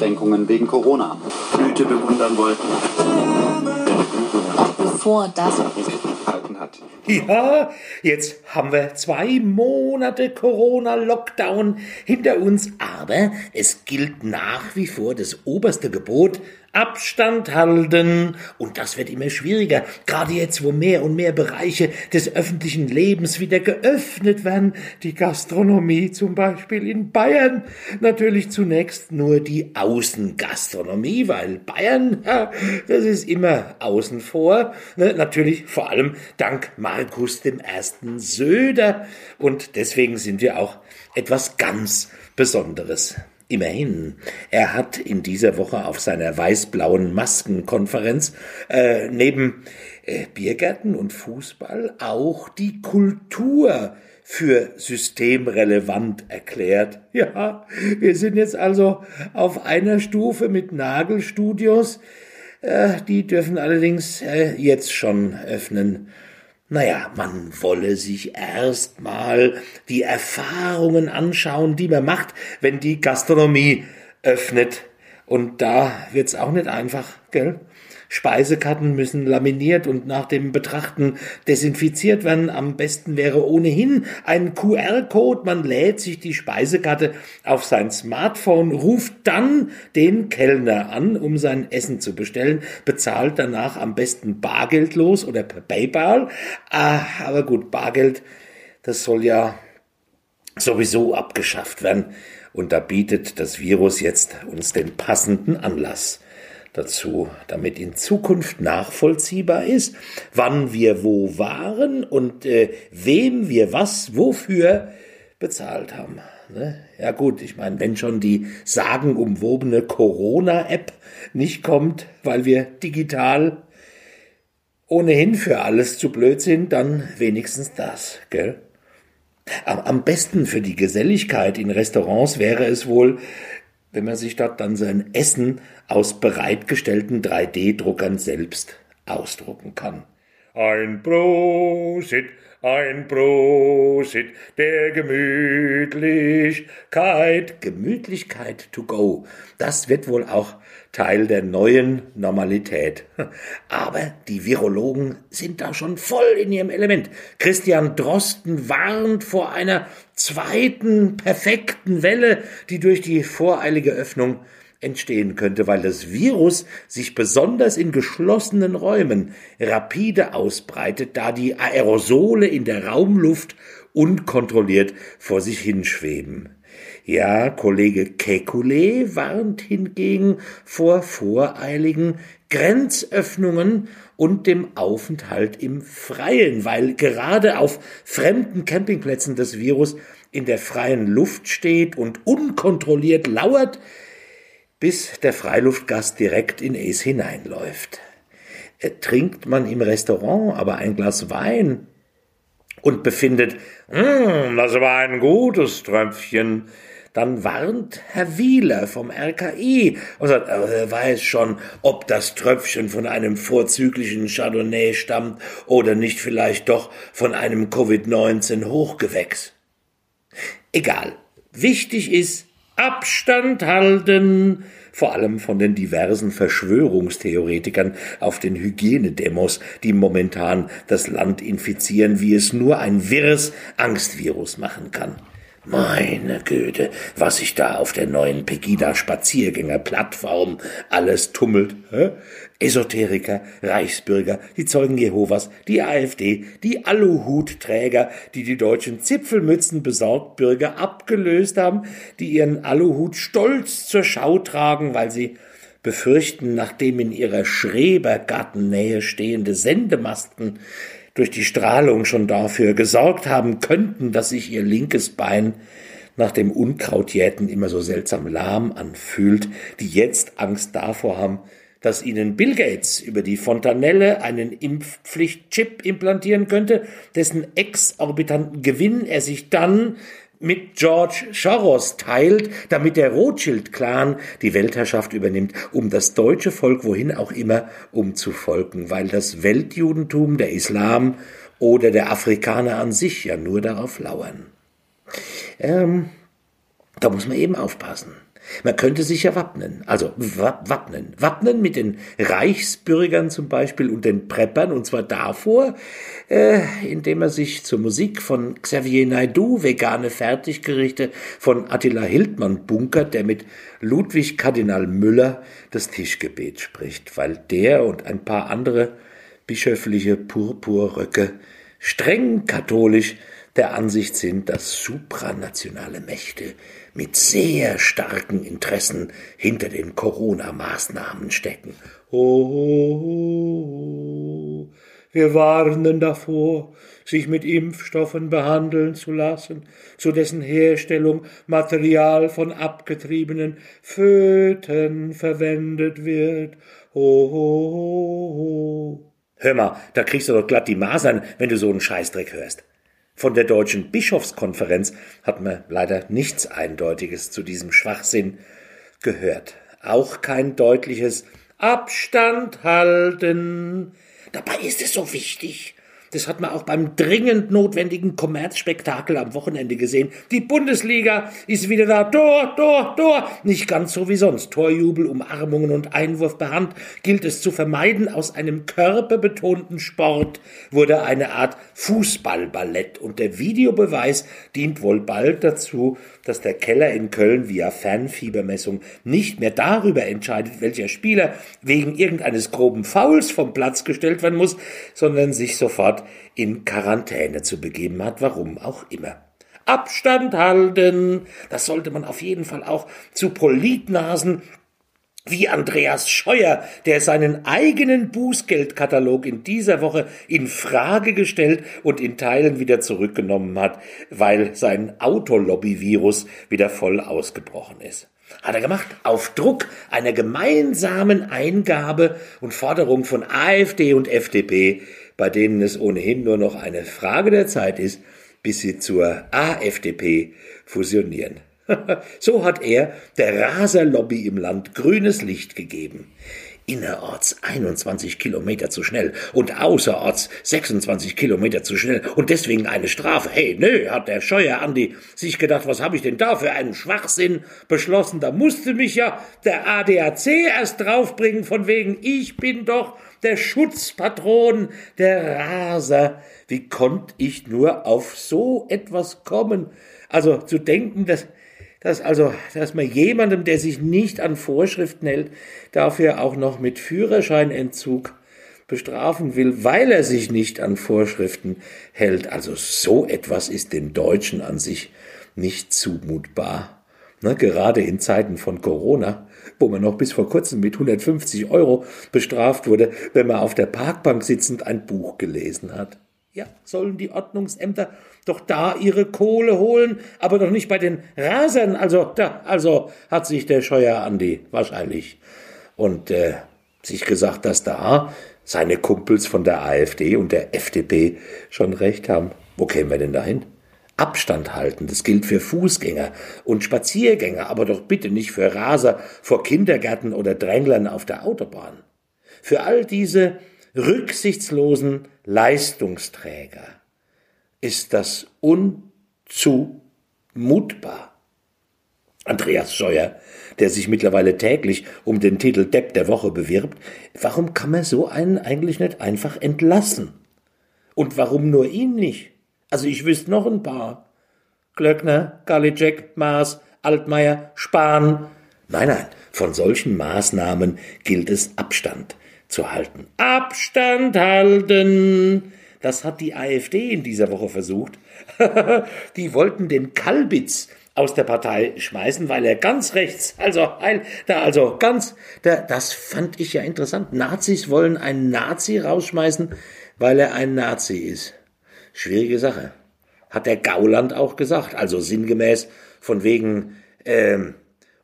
Einschränkungen wegen Corona. Blüte bewundern wollten. Bevor das hat. Ja, jetzt haben wir zwei Monate Corona-Lockdown hinter uns, aber es gilt nach wie vor das oberste Gebot, Abstand halten. Und das wird immer schwieriger, gerade jetzt, wo mehr und mehr Bereiche des öffentlichen Lebens wieder geöffnet werden. Die Gastronomie zum Beispiel in Bayern. Natürlich zunächst nur die Außengastronomie, weil Bayern, das ist immer außen vor. Ne, natürlich vor allem dank Markus dem ersten Söder. Und deswegen sind wir auch etwas ganz Besonderes. Immerhin, er hat in dieser Woche auf seiner weiß-blauen Maskenkonferenz äh, neben äh, Biergärten und Fußball auch die Kultur für systemrelevant erklärt. Ja, wir sind jetzt also auf einer Stufe mit Nagelstudios. Äh, die dürfen allerdings äh, jetzt schon öffnen. Naja, man wolle sich erst mal die Erfahrungen anschauen, die man macht, wenn die Gastronomie öffnet. Und da wird's auch nicht einfach, gell? Speisekarten müssen laminiert und nach dem Betrachten desinfiziert werden. Am besten wäre ohnehin ein QR-Code. Man lädt sich die Speisekarte auf sein Smartphone, ruft dann den Kellner an, um sein Essen zu bestellen, bezahlt danach am besten bargeldlos oder per PayPal. Ah, aber gut, Bargeld, das soll ja sowieso abgeschafft werden. Und da bietet das Virus jetzt uns den passenden Anlass dazu, damit in Zukunft nachvollziehbar ist, wann wir wo waren und äh, wem wir was wofür bezahlt haben. Ne? Ja gut, ich meine, wenn schon die sagenumwobene Corona-App nicht kommt, weil wir digital ohnehin für alles zu blöd sind, dann wenigstens das, gell? Am besten für die Geselligkeit in Restaurants wäre es wohl, wenn man sich dort dann sein Essen aus bereitgestellten 3D-Druckern selbst ausdrucken kann. Ein Prosit, ein Prosit der Gemütlichkeit. Gemütlichkeit to go. Das wird wohl auch Teil der neuen Normalität. Aber die Virologen sind da schon voll in ihrem Element. Christian Drosten warnt vor einer zweiten perfekten Welle, die durch die voreilige Öffnung entstehen könnte, weil das Virus sich besonders in geschlossenen Räumen rapide ausbreitet, da die Aerosole in der Raumluft unkontrolliert vor sich hinschweben. Ja, Kollege Kekulé warnt hingegen vor voreiligen Grenzöffnungen und dem Aufenthalt im Freien, weil gerade auf fremden Campingplätzen das Virus in der freien Luft steht und unkontrolliert lauert, bis der Freiluftgast direkt in es hineinläuft. Trinkt man im Restaurant aber ein Glas Wein und befindet, hm, das war ein gutes Tröpfchen, dann warnt Herr Wieler vom RKI und sagt, er weiß schon, ob das Tröpfchen von einem vorzüglichen Chardonnay stammt oder nicht vielleicht doch von einem Covid-19 Hochgewächs. Egal. Wichtig ist, Abstand halten, vor allem von den diversen Verschwörungstheoretikern auf den Hygienedemos, die momentan das Land infizieren, wie es nur ein wirres Angstvirus machen kann. Meine Güte, was sich da auf der neuen Pegida-Spaziergänger-Plattform alles tummelt. Hä? Esoteriker, Reichsbürger, die Zeugen Jehovas, die AfD, die Aluhutträger, die die deutschen Zipfelmützen besorgt Bürger abgelöst haben, die ihren Aluhut stolz zur Schau tragen, weil sie befürchten, nachdem in ihrer Schrebergartennähe stehende Sendemasten durch die Strahlung schon dafür gesorgt haben könnten, dass sich ihr linkes Bein nach dem Unkrautjäten immer so seltsam lahm anfühlt, die jetzt Angst davor haben, dass ihnen Bill Gates über die Fontanelle einen Impfpflichtchip implantieren könnte, dessen exorbitanten Gewinn er sich dann mit George Soros teilt, damit der Rothschild-Clan die Weltherrschaft übernimmt, um das deutsche Volk wohin auch immer umzufolgen, weil das Weltjudentum, der Islam oder der Afrikaner an sich ja nur darauf lauern. Ähm, da muss man eben aufpassen. Man könnte sich ja wappnen, also wappnen. Wappnen mit den Reichsbürgern zum Beispiel und den Preppern, und zwar davor, äh, indem er sich zur Musik von Xavier Naidoo vegane Fertiggerichte von Attila Hildmann bunkert, der mit Ludwig Kardinal Müller das Tischgebet spricht, weil der und ein paar andere bischöfliche Purpurröcke streng katholisch der Ansicht sind, dass supranationale Mächte mit sehr starken Interessen hinter den Corona-Maßnahmen stecken. Oh, wir warnen davor, sich mit Impfstoffen behandeln zu lassen, zu dessen Herstellung Material von abgetriebenen Föten verwendet wird. Oh, Hör mal, da kriegst du doch glatt die Masern, wenn du so einen Scheißdreck hörst. Von der Deutschen Bischofskonferenz hat man leider nichts Eindeutiges zu diesem Schwachsinn gehört. Auch kein deutliches Abstand halten. Dabei ist es so wichtig. Das hat man auch beim dringend notwendigen Kommerzspektakel am Wochenende gesehen. Die Bundesliga ist wieder da. Tor, Tor, Tor. Nicht ganz so wie sonst. Torjubel, Umarmungen und Einwurf per Hand gilt es zu vermeiden. Aus einem körperbetonten Sport wurde eine Art Fußballballett und der Videobeweis dient wohl bald dazu, dass der Keller in Köln via Fernfiebermessung nicht mehr darüber entscheidet, welcher Spieler wegen irgendeines groben Fouls vom Platz gestellt werden muss, sondern sich sofort in Quarantäne zu begeben hat, warum auch immer. Abstand halten, das sollte man auf jeden Fall auch zu Politnasen wie Andreas Scheuer, der seinen eigenen Bußgeldkatalog in dieser Woche in Frage gestellt und in Teilen wieder zurückgenommen hat, weil sein Autolobby-Virus wieder voll ausgebrochen ist. Hat er gemacht, auf Druck einer gemeinsamen Eingabe und Forderung von AfD und FDP bei denen es ohnehin nur noch eine Frage der Zeit ist, bis sie zur AfDP fusionieren. so hat er der Raserlobby im Land grünes Licht gegeben innerorts 21 Kilometer zu schnell und außerorts 26 Kilometer zu schnell und deswegen eine Strafe. Hey, nö, hat der Scheuer Andi sich gedacht, was habe ich denn da für einen Schwachsinn beschlossen? Da musste mich ja der ADAC erst draufbringen, von wegen, ich bin doch der Schutzpatron der Raser. Wie konnte ich nur auf so etwas kommen? Also zu denken, dass dass also, dass man jemandem, der sich nicht an Vorschriften hält, dafür auch noch mit Führerscheinentzug bestrafen will, weil er sich nicht an Vorschriften hält. Also so etwas ist den Deutschen an sich nicht zumutbar. Ne, gerade in Zeiten von Corona, wo man noch bis vor kurzem mit 150 Euro bestraft wurde, wenn man auf der Parkbank sitzend ein Buch gelesen hat. Ja, sollen die Ordnungsämter doch da ihre Kohle holen, aber doch nicht bei den Rasern. Also, da, also hat sich der Scheuer Andi wahrscheinlich und äh, sich gesagt, dass da seine Kumpels von der AfD und der FDP schon recht haben. Wo kämen wir denn dahin? Abstand halten, das gilt für Fußgänger und Spaziergänger, aber doch bitte nicht für Raser vor Kindergärten oder Dränglern auf der Autobahn. Für all diese rücksichtslosen Leistungsträger ist das unzumutbar. Andreas Scheuer, der sich mittlerweile täglich um den Titel Depp der Woche bewirbt, warum kann man so einen eigentlich nicht einfach entlassen? Und warum nur ihn nicht? Also ich wüsste noch ein paar. Glöckner, Galicek, Maas, Altmaier, Spahn. Nein, nein, von solchen Maßnahmen gilt es Abstand zu halten. Abstand halten! Das hat die AfD in dieser Woche versucht. die wollten den Kalbitz aus der Partei schmeißen, weil er ganz rechts, also ein, da also ganz, da, das fand ich ja interessant. Nazis wollen einen Nazi rausschmeißen, weil er ein Nazi ist. Schwierige Sache. Hat der Gauland auch gesagt, also sinngemäß von wegen, ähm,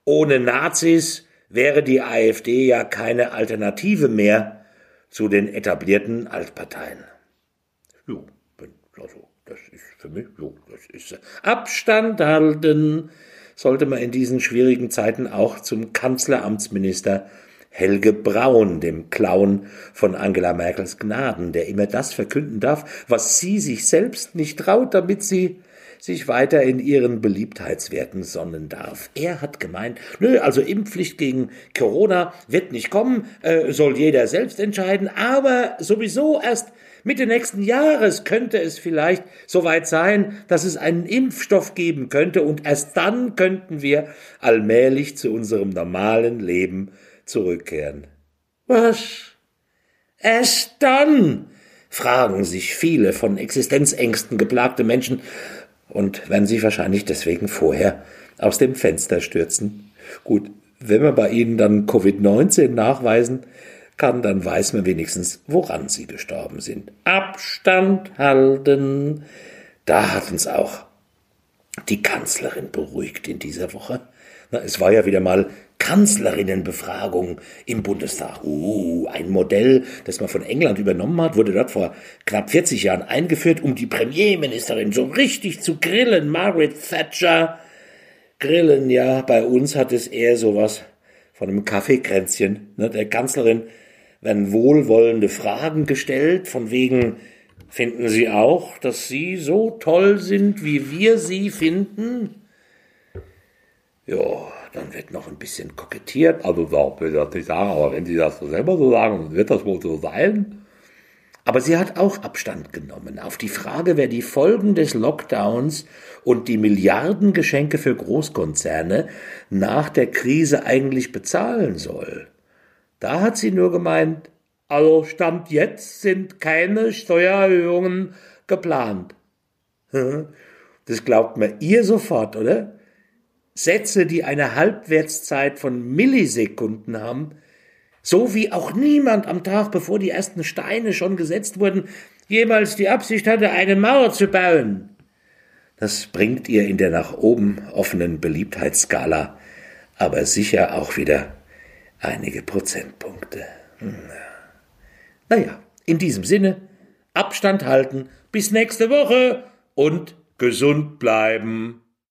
ohne Nazis wäre die AfD ja keine Alternative mehr zu den etablierten Altparteien. Jo, also, das ist für mich, jo, das ist Abstand halten sollte man in diesen schwierigen Zeiten auch zum Kanzleramtsminister Helge Braun, dem Clown von Angela Merkels Gnaden, der immer das verkünden darf, was sie sich selbst nicht traut, damit sie sich weiter in ihren Beliebtheitswerten sonnen darf. Er hat gemeint, nö, also Impfpflicht gegen Corona wird nicht kommen, äh, soll jeder selbst entscheiden, aber sowieso erst Mitte nächsten Jahres könnte es vielleicht soweit sein, dass es einen Impfstoff geben könnte und erst dann könnten wir allmählich zu unserem normalen Leben zurückkehren. Was? Erst dann? fragen sich viele von Existenzängsten geplagte Menschen und werden sich wahrscheinlich deswegen vorher aus dem Fenster stürzen. Gut, wenn wir bei ihnen dann Covid-19 nachweisen kann, dann weiß man wenigstens, woran sie gestorben sind. Abstand halten. Da hat uns auch die Kanzlerin beruhigt in dieser Woche. Na, es war ja wieder mal Kanzlerinnenbefragung im Bundestag. Uh, ein Modell, das man von England übernommen hat, wurde dort vor knapp 40 Jahren eingeführt, um die Premierministerin so richtig zu grillen. Margaret Thatcher. Grillen, ja, bei uns hat es eher sowas von einem Kaffeekränzchen. Ne? Der Kanzlerin werden wohlwollende Fragen gestellt, von wegen, finden Sie auch, dass Sie so toll sind, wie wir Sie finden? Ja, dann wird noch ein bisschen kokettiert. Also da will ich das nicht sagen, aber wenn Sie das so selber so sagen, wird das wohl so sein. Aber sie hat auch Abstand genommen auf die Frage, wer die Folgen des Lockdowns und die Milliardengeschenke für Großkonzerne nach der Krise eigentlich bezahlen soll. Da hat sie nur gemeint, also Stand jetzt sind keine Steuererhöhungen geplant. Das glaubt man ihr sofort, oder? Sätze, die eine Halbwertszeit von Millisekunden haben, so wie auch niemand am Tag, bevor die ersten Steine schon gesetzt wurden, jemals die Absicht hatte, eine Mauer zu bauen. Das bringt ihr in der nach oben offenen Beliebtheitsskala aber sicher auch wieder einige Prozentpunkte. Hm. Naja, in diesem Sinne, Abstand halten, bis nächste Woche und gesund bleiben.